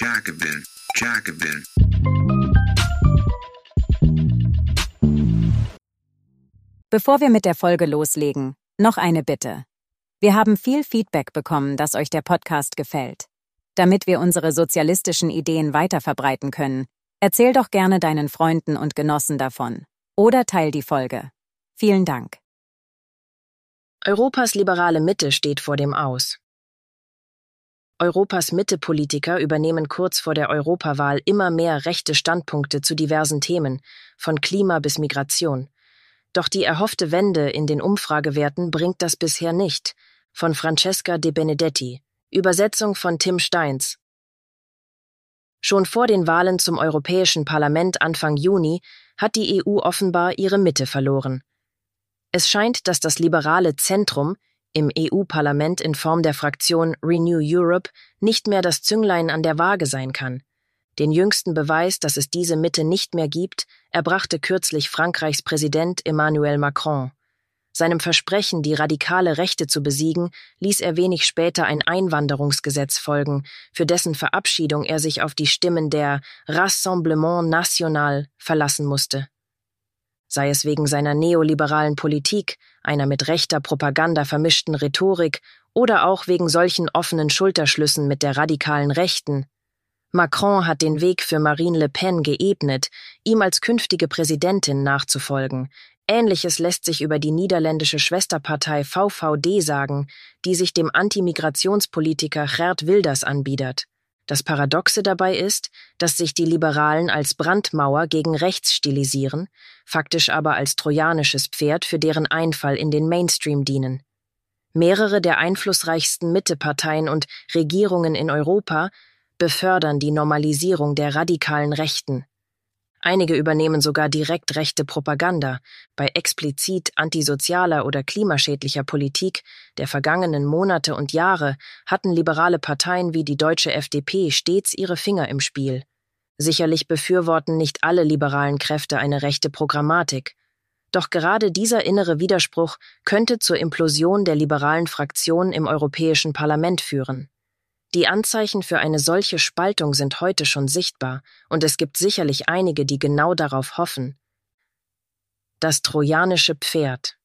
Jacobin, Jacobin. Bevor wir mit der Folge loslegen, noch eine Bitte. Wir haben viel Feedback bekommen, dass euch der Podcast gefällt. Damit wir unsere sozialistischen Ideen weiterverbreiten können, erzähl doch gerne deinen Freunden und Genossen davon. Oder teil die Folge. Vielen Dank. Europas liberale Mitte steht vor dem Aus. Europas Mitte-Politiker übernehmen kurz vor der Europawahl immer mehr rechte Standpunkte zu diversen Themen, von Klima bis Migration. Doch die erhoffte Wende in den Umfragewerten bringt das bisher nicht. Von Francesca De Benedetti. Übersetzung von Tim Steins. Schon vor den Wahlen zum Europäischen Parlament Anfang Juni hat die EU offenbar ihre Mitte verloren. Es scheint, dass das liberale Zentrum im EU-Parlament in Form der Fraktion Renew Europe nicht mehr das Zünglein an der Waage sein kann. Den jüngsten Beweis, dass es diese Mitte nicht mehr gibt, erbrachte kürzlich Frankreichs Präsident Emmanuel Macron. Seinem Versprechen, die radikale Rechte zu besiegen, ließ er wenig später ein Einwanderungsgesetz folgen, für dessen Verabschiedung er sich auf die Stimmen der Rassemblement National verlassen musste sei es wegen seiner neoliberalen Politik, einer mit rechter Propaganda vermischten Rhetorik oder auch wegen solchen offenen Schulterschlüssen mit der radikalen Rechten. Macron hat den Weg für Marine Le Pen geebnet, ihm als künftige Präsidentin nachzufolgen. Ähnliches lässt sich über die niederländische Schwesterpartei VVD sagen, die sich dem Antimigrationspolitiker Gerd Wilders anbietet. Das Paradoxe dabei ist, dass sich die Liberalen als Brandmauer gegen rechts stilisieren, faktisch aber als trojanisches Pferd für deren Einfall in den Mainstream dienen. Mehrere der einflussreichsten Mitteparteien und Regierungen in Europa befördern die Normalisierung der radikalen Rechten. Einige übernehmen sogar direkt rechte Propaganda. Bei explizit antisozialer oder klimaschädlicher Politik der vergangenen Monate und Jahre hatten liberale Parteien wie die deutsche FDP stets ihre Finger im Spiel. Sicherlich befürworten nicht alle liberalen Kräfte eine rechte Programmatik. Doch gerade dieser innere Widerspruch könnte zur Implosion der liberalen Fraktion im Europäischen Parlament führen. Die Anzeichen für eine solche Spaltung sind heute schon sichtbar, und es gibt sicherlich einige, die genau darauf hoffen. Das trojanische Pferd.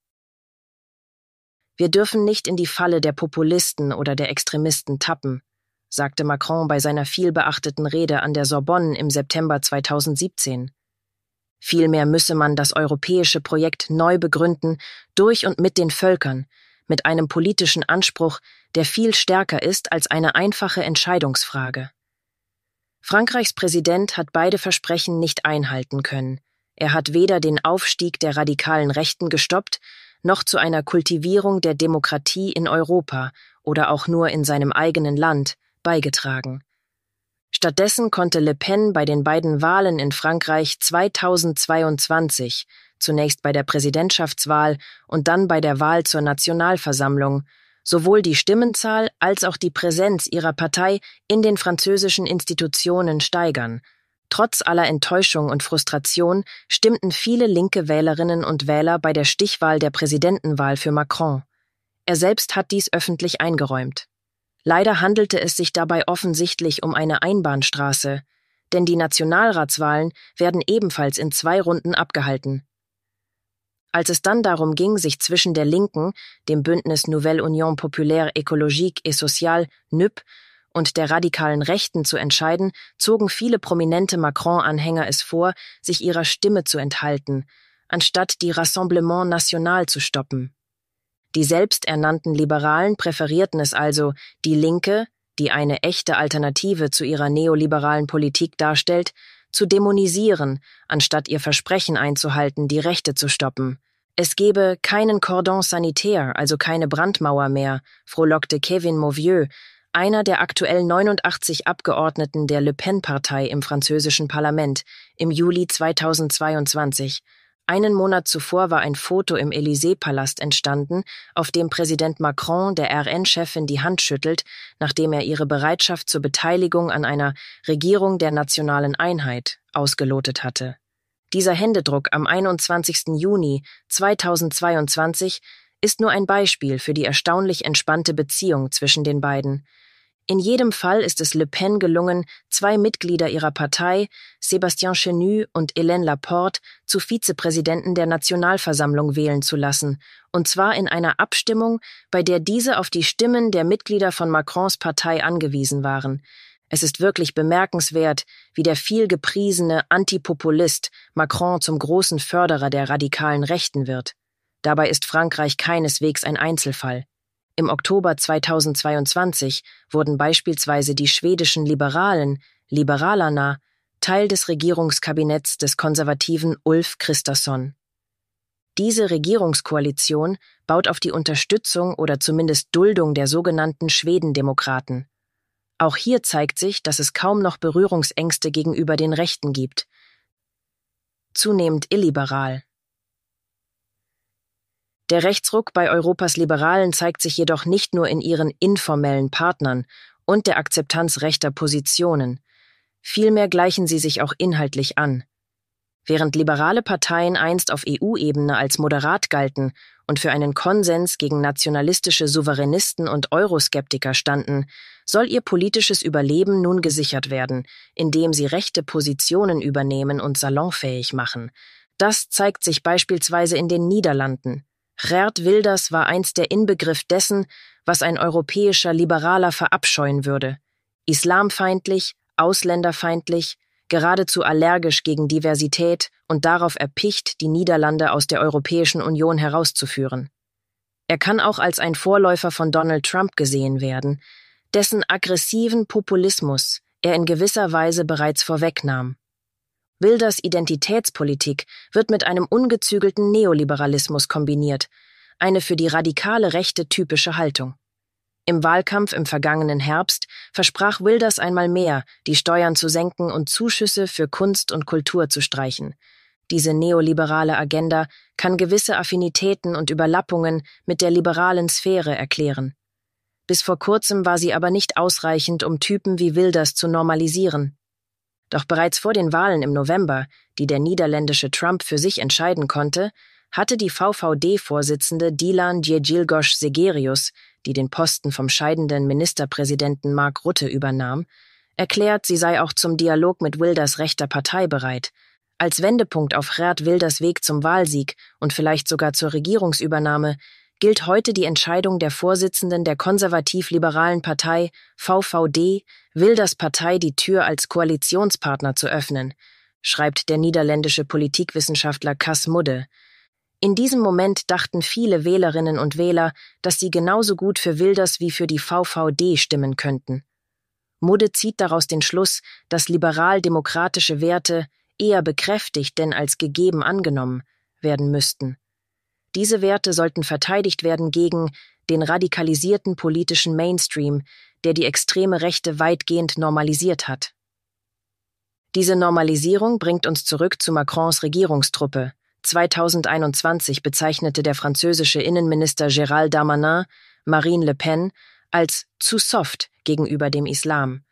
Wir dürfen nicht in die Falle der Populisten oder der Extremisten tappen, sagte Macron bei seiner vielbeachteten Rede an der Sorbonne im September 2017. Vielmehr müsse man das europäische Projekt neu begründen durch und mit den Völkern, mit einem politischen Anspruch, der viel stärker ist als eine einfache Entscheidungsfrage. Frankreichs Präsident hat beide Versprechen nicht einhalten können. Er hat weder den Aufstieg der radikalen Rechten gestoppt, noch zu einer Kultivierung der Demokratie in Europa oder auch nur in seinem eigenen Land beigetragen. Stattdessen konnte Le Pen bei den beiden Wahlen in Frankreich 2022 zunächst bei der Präsidentschaftswahl und dann bei der Wahl zur Nationalversammlung, sowohl die Stimmenzahl als auch die Präsenz ihrer Partei in den französischen Institutionen steigern. Trotz aller Enttäuschung und Frustration stimmten viele linke Wählerinnen und Wähler bei der Stichwahl der Präsidentenwahl für Macron. Er selbst hat dies öffentlich eingeräumt. Leider handelte es sich dabei offensichtlich um eine Einbahnstraße, denn die Nationalratswahlen werden ebenfalls in zwei Runden abgehalten. Als es dann darum ging, sich zwischen der Linken, dem Bündnis Nouvelle Union Populaire Écologique et Sociale, NUP, und der radikalen Rechten zu entscheiden, zogen viele prominente Macron-Anhänger es vor, sich ihrer Stimme zu enthalten, anstatt die Rassemblement National zu stoppen. Die selbsternannten Liberalen präferierten es also, die Linke, die eine echte Alternative zu ihrer neoliberalen Politik darstellt, zu dämonisieren, anstatt ihr Versprechen einzuhalten, die Rechte zu stoppen. Es gebe keinen Cordon sanitaire, also keine Brandmauer mehr, frohlockte Kevin Mauvieux, einer der aktuell 89 Abgeordneten der Le Pen-Partei im französischen Parlament, im Juli 2022. Einen Monat zuvor war ein Foto im Élysée-Palast entstanden, auf dem Präsident Macron der RN-Chefin die Hand schüttelt, nachdem er ihre Bereitschaft zur Beteiligung an einer Regierung der nationalen Einheit ausgelotet hatte. Dieser Händedruck am 21. Juni 2022 ist nur ein Beispiel für die erstaunlich entspannte Beziehung zwischen den beiden. In jedem Fall ist es Le Pen gelungen, zwei Mitglieder ihrer Partei, Sébastien Chenu und Hélène Laporte, zu Vizepräsidenten der Nationalversammlung wählen zu lassen, und zwar in einer Abstimmung, bei der diese auf die Stimmen der Mitglieder von Macrons Partei angewiesen waren. Es ist wirklich bemerkenswert, wie der viel gepriesene Antipopulist Macron zum großen Förderer der radikalen Rechten wird. Dabei ist Frankreich keineswegs ein Einzelfall. Im Oktober 2022 wurden beispielsweise die schwedischen Liberalen, Liberalerna, Teil des Regierungskabinetts des konservativen Ulf Christasson. Diese Regierungskoalition baut auf die Unterstützung oder zumindest Duldung der sogenannten Schwedendemokraten. Auch hier zeigt sich, dass es kaum noch Berührungsängste gegenüber den Rechten gibt. Zunehmend illiberal, der Rechtsruck bei Europas Liberalen zeigt sich jedoch nicht nur in ihren informellen Partnern und der Akzeptanz rechter Positionen. Vielmehr gleichen sie sich auch inhaltlich an. Während liberale Parteien einst auf EU-Ebene als moderat galten und für einen Konsens gegen nationalistische Souveränisten und Euroskeptiker standen, soll ihr politisches Überleben nun gesichert werden, indem sie rechte Positionen übernehmen und salonfähig machen. Das zeigt sich beispielsweise in den Niederlanden. Gerd Wilders war einst der Inbegriff dessen, was ein europäischer Liberaler verabscheuen würde. Islamfeindlich, ausländerfeindlich, geradezu allergisch gegen Diversität und darauf erpicht, die Niederlande aus der Europäischen Union herauszuführen. Er kann auch als ein Vorläufer von Donald Trump gesehen werden, dessen aggressiven Populismus er in gewisser Weise bereits vorwegnahm. Wilders Identitätspolitik wird mit einem ungezügelten Neoliberalismus kombiniert, eine für die radikale Rechte typische Haltung. Im Wahlkampf im vergangenen Herbst versprach Wilders einmal mehr, die Steuern zu senken und Zuschüsse für Kunst und Kultur zu streichen. Diese neoliberale Agenda kann gewisse Affinitäten und Überlappungen mit der liberalen Sphäre erklären. Bis vor kurzem war sie aber nicht ausreichend, um Typen wie Wilders zu normalisieren. Doch bereits vor den Wahlen im November, die der niederländische Trump für sich entscheiden konnte, hatte die VVD-Vorsitzende Dilan Djegilgosch Segerius, die den Posten vom scheidenden Ministerpräsidenten Mark Rutte übernahm, erklärt, sie sei auch zum Dialog mit Wilders rechter Partei bereit. Als Wendepunkt auf Gerd Wilders Weg zum Wahlsieg und vielleicht sogar zur Regierungsübernahme gilt heute die Entscheidung der Vorsitzenden der konservativ-liberalen Partei VVD, Wilders Partei die Tür als Koalitionspartner zu öffnen, schreibt der niederländische Politikwissenschaftler Cas Mudde. In diesem Moment dachten viele Wählerinnen und Wähler, dass sie genauso gut für Wilders wie für die VVD stimmen könnten. Mudde zieht daraus den Schluss, dass liberal-demokratische Werte eher bekräftigt denn als gegeben angenommen werden müssten. Diese Werte sollten verteidigt werden gegen den radikalisierten politischen Mainstream, der die extreme Rechte weitgehend normalisiert hat. Diese Normalisierung bringt uns zurück zu Macrons Regierungstruppe. 2021 bezeichnete der französische Innenminister Gérald Darmanin Marine Le Pen als zu soft gegenüber dem Islam.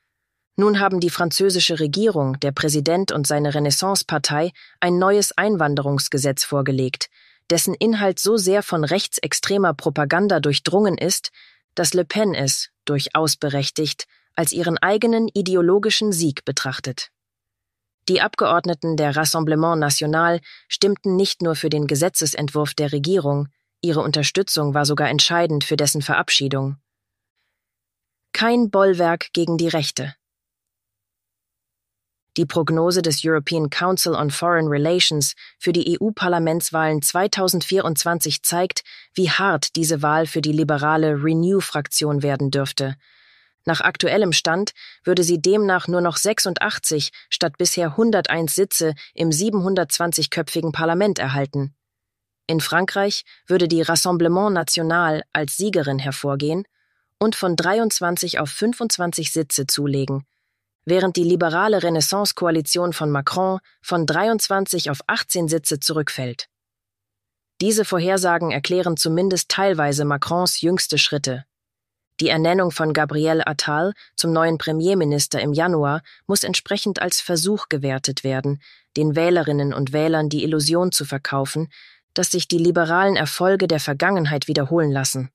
Nun haben die französische Regierung, der Präsident und seine Renaissance-Partei ein neues Einwanderungsgesetz vorgelegt, dessen Inhalt so sehr von rechtsextremer Propaganda durchdrungen ist, dass Le Pen es, durchaus berechtigt, als ihren eigenen ideologischen Sieg betrachtet. Die Abgeordneten der Rassemblement National stimmten nicht nur für den Gesetzesentwurf der Regierung, ihre Unterstützung war sogar entscheidend für dessen Verabschiedung. Kein Bollwerk gegen die Rechte. Die Prognose des European Council on Foreign Relations für die EU-Parlamentswahlen 2024 zeigt, wie hart diese Wahl für die liberale Renew-Fraktion werden dürfte. Nach aktuellem Stand würde sie demnach nur noch 86 statt bisher 101 Sitze im 720-köpfigen Parlament erhalten. In Frankreich würde die Rassemblement National als Siegerin hervorgehen und von 23 auf 25 Sitze zulegen, während die liberale Renaissance-Koalition von Macron von 23 auf 18 Sitze zurückfällt. Diese Vorhersagen erklären zumindest teilweise Macrons jüngste Schritte. Die Ernennung von Gabriel Attal zum neuen Premierminister im Januar muss entsprechend als Versuch gewertet werden, den Wählerinnen und Wählern die Illusion zu verkaufen, dass sich die liberalen Erfolge der Vergangenheit wiederholen lassen.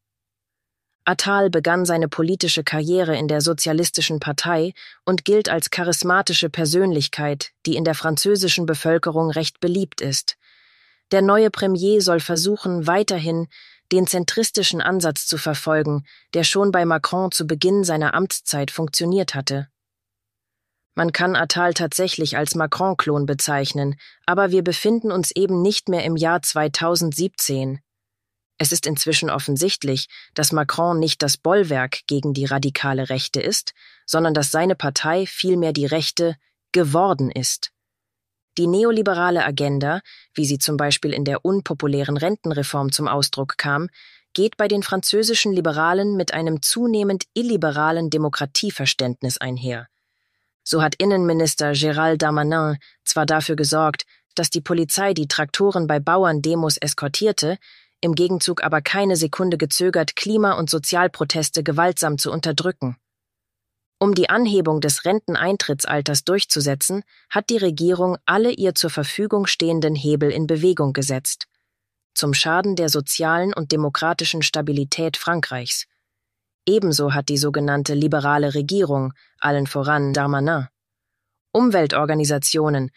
Attal begann seine politische Karriere in der Sozialistischen Partei und gilt als charismatische Persönlichkeit, die in der französischen Bevölkerung recht beliebt ist. Der neue Premier soll versuchen, weiterhin den zentristischen Ansatz zu verfolgen, der schon bei Macron zu Beginn seiner Amtszeit funktioniert hatte. Man kann Attal tatsächlich als Macron-Klon bezeichnen, aber wir befinden uns eben nicht mehr im Jahr 2017. Es ist inzwischen offensichtlich, dass Macron nicht das Bollwerk gegen die radikale Rechte ist, sondern dass seine Partei vielmehr die Rechte geworden ist. Die neoliberale Agenda, wie sie zum Beispiel in der unpopulären Rentenreform zum Ausdruck kam, geht bei den französischen Liberalen mit einem zunehmend illiberalen Demokratieverständnis einher. So hat Innenminister Gérald Darmanin zwar dafür gesorgt, dass die Polizei die Traktoren bei Bauerndemos eskortierte, im Gegenzug aber keine Sekunde gezögert, Klima- und Sozialproteste gewaltsam zu unterdrücken. Um die Anhebung des Renteneintrittsalters durchzusetzen, hat die Regierung alle ihr zur Verfügung stehenden Hebel in Bewegung gesetzt. Zum Schaden der sozialen und demokratischen Stabilität Frankreichs. Ebenso hat die sogenannte liberale Regierung, allen voran Darmanin, Umweltorganisationen,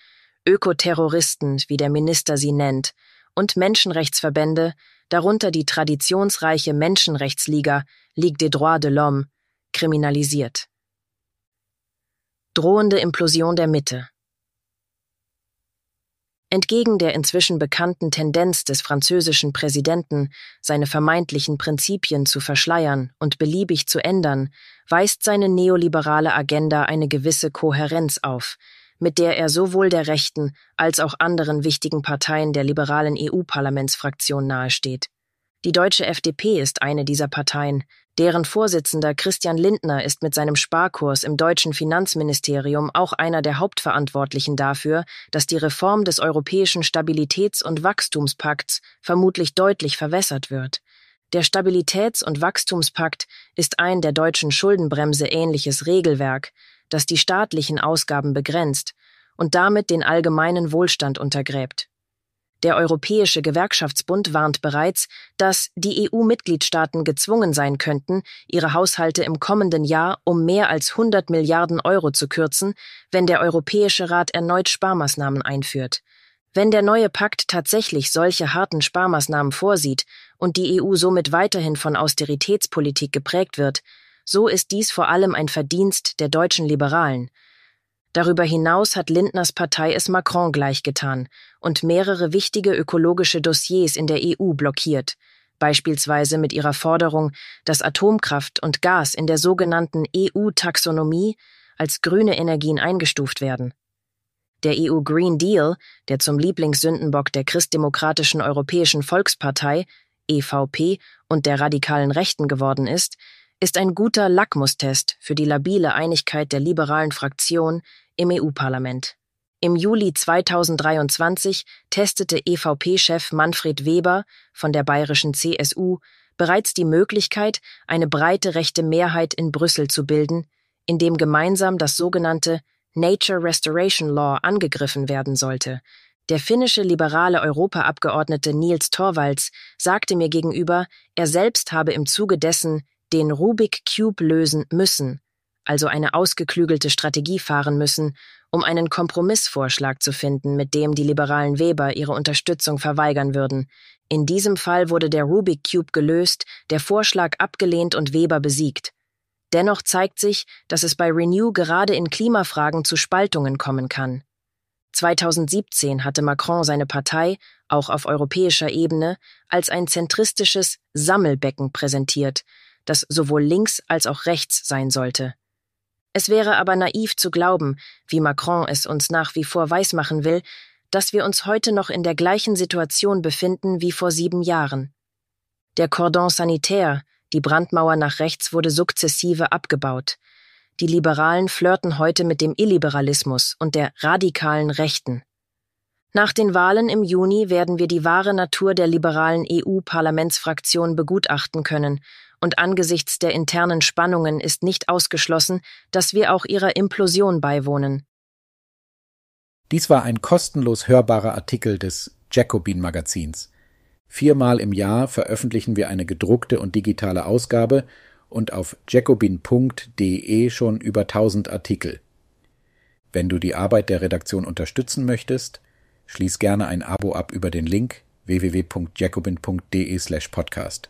Ökoterroristen, wie der Minister sie nennt, und Menschenrechtsverbände, darunter die traditionsreiche Menschenrechtsliga Ligue des Droits de l'Homme, kriminalisiert. Drohende Implosion der Mitte. Entgegen der inzwischen bekannten Tendenz des französischen Präsidenten, seine vermeintlichen Prinzipien zu verschleiern und beliebig zu ändern, weist seine neoliberale Agenda eine gewisse Kohärenz auf, mit der er sowohl der rechten als auch anderen wichtigen Parteien der liberalen EU-Parlamentsfraktion nahesteht. Die deutsche FDP ist eine dieser Parteien, deren Vorsitzender Christian Lindner ist mit seinem Sparkurs im deutschen Finanzministerium auch einer der Hauptverantwortlichen dafür, dass die Reform des europäischen Stabilitäts- und Wachstumspakts vermutlich deutlich verwässert wird. Der Stabilitäts- und Wachstumspakt ist ein der deutschen Schuldenbremse ähnliches Regelwerk, das die staatlichen Ausgaben begrenzt und damit den allgemeinen Wohlstand untergräbt. Der Europäische Gewerkschaftsbund warnt bereits, dass die EU-Mitgliedstaaten gezwungen sein könnten, ihre Haushalte im kommenden Jahr um mehr als 100 Milliarden Euro zu kürzen, wenn der Europäische Rat erneut Sparmaßnahmen einführt. Wenn der neue Pakt tatsächlich solche harten Sparmaßnahmen vorsieht und die EU somit weiterhin von Austeritätspolitik geprägt wird, so ist dies vor allem ein Verdienst der deutschen Liberalen. Darüber hinaus hat Lindners Partei es Macron gleichgetan und mehrere wichtige ökologische Dossiers in der EU blockiert, beispielsweise mit ihrer Forderung, dass Atomkraft und Gas in der sogenannten EU-Taxonomie als grüne Energien eingestuft werden. Der EU Green Deal, der zum Lieblingssündenbock der christdemokratischen Europäischen Volkspartei, EVP, und der radikalen Rechten geworden ist, ist ein guter Lackmustest für die labile Einigkeit der liberalen Fraktion im EU-Parlament. Im Juli 2023 testete EVP-Chef Manfred Weber von der bayerischen CSU bereits die Möglichkeit, eine breite rechte Mehrheit in Brüssel zu bilden, indem gemeinsam das sogenannte Nature Restoration Law angegriffen werden sollte. Der finnische liberale Europaabgeordnete Niels Torvalds sagte mir gegenüber, er selbst habe im Zuge dessen den Rubik Cube lösen müssen, also eine ausgeklügelte Strategie fahren müssen, um einen Kompromissvorschlag zu finden, mit dem die liberalen Weber ihre Unterstützung verweigern würden. In diesem Fall wurde der Rubik Cube gelöst, der Vorschlag abgelehnt und Weber besiegt. Dennoch zeigt sich, dass es bei Renew gerade in Klimafragen zu Spaltungen kommen kann. 2017 hatte Macron seine Partei, auch auf europäischer Ebene, als ein zentristisches Sammelbecken präsentiert, das sowohl links als auch rechts sein sollte. Es wäre aber naiv zu glauben, wie Macron es uns nach wie vor weismachen will, dass wir uns heute noch in der gleichen Situation befinden wie vor sieben Jahren. Der Cordon sanitaire, die Brandmauer nach rechts wurde sukzessive abgebaut. Die Liberalen flirten heute mit dem Illiberalismus und der radikalen Rechten. Nach den Wahlen im Juni werden wir die wahre Natur der liberalen EU-Parlamentsfraktion begutachten können und angesichts der internen Spannungen ist nicht ausgeschlossen, dass wir auch ihrer Implosion beiwohnen. Dies war ein kostenlos hörbarer Artikel des Jacobin Magazins. Viermal im Jahr veröffentlichen wir eine gedruckte und digitale Ausgabe und auf jacobin.de schon über 1000 Artikel. Wenn du die Arbeit der Redaktion unterstützen möchtest, schließ gerne ein Abo ab über den Link www.jacobin.de/podcast.